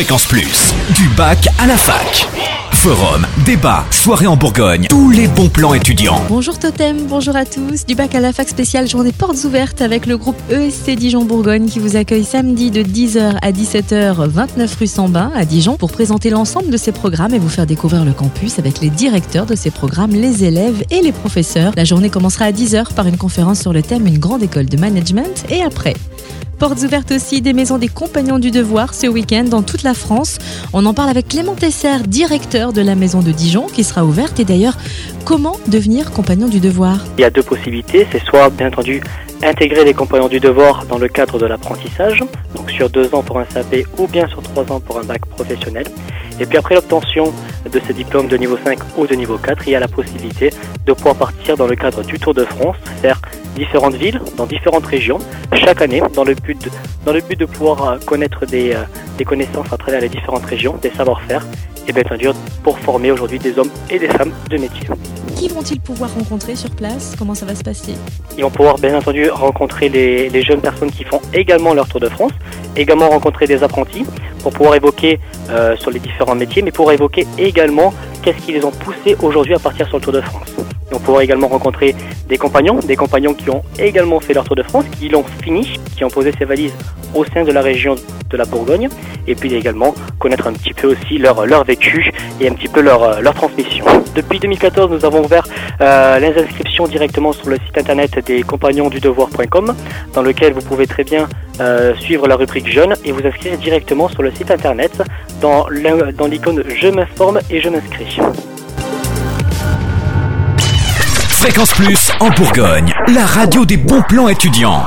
Fréquence Plus, du bac à la fac. Forum, débat, soirée en Bourgogne, tous les bons plans étudiants. Bonjour Totem, bonjour à tous. Du bac à la fac spéciale journée portes ouvertes avec le groupe ESC Dijon Bourgogne qui vous accueille samedi de 10h à 17h 29 rue Sambin à Dijon pour présenter l'ensemble de ses programmes et vous faire découvrir le campus avec les directeurs de ces programmes, les élèves et les professeurs. La journée commencera à 10h par une conférence sur le thème Une grande école de management et après Portes ouvertes aussi des maisons des compagnons du devoir ce week-end dans toute la France. On en parle avec Clément Tesser, directeur de la maison de Dijon, qui sera ouverte. Et d'ailleurs, comment devenir compagnon du devoir? Il y a deux possibilités. C'est soit, bien entendu, intégrer les compagnons du devoir dans le cadre de l'apprentissage, donc sur deux ans pour un CAP ou bien sur trois ans pour un bac professionnel. Et puis après l'obtention de ce diplôme de niveau 5 ou de niveau 4, il y a la possibilité de pouvoir partir dans le cadre du Tour de France, faire différentes villes, dans différentes régions, chaque année, dans le but de, dans le but de pouvoir euh, connaître des, euh, des connaissances à travers les différentes régions, des savoir-faire, et bien entendu pour former aujourd'hui des hommes et des femmes de métier. Qui vont-ils pouvoir rencontrer sur place? Comment ça va se passer? Ils vont pouvoir bien entendu rencontrer les, les, jeunes personnes qui font également leur Tour de France, également rencontrer des apprentis pour pouvoir évoquer euh, sur les différents métiers, mais pour évoquer également qu'est-ce qui les ont poussés aujourd'hui à partir sur le Tour de France. Vont pouvoir également rencontrer des compagnons, des compagnons qui ont également fait leur Tour de France, qui l'ont fini, qui ont posé ses valises au sein de la région de la Bourgogne, et puis également connaître un petit peu aussi leur, leur vécu et un petit peu leur, leur transmission. Depuis 2014, nous avons ouvert euh, les inscriptions directement sur le site internet des compagnons dans lequel vous pouvez très bien euh, suivre la rubrique jeune et vous inscrire directement sur le site internet dans l'icône Je m'informe et je m'inscris. Fréquence Plus en Bourgogne, la radio des bons plans étudiants.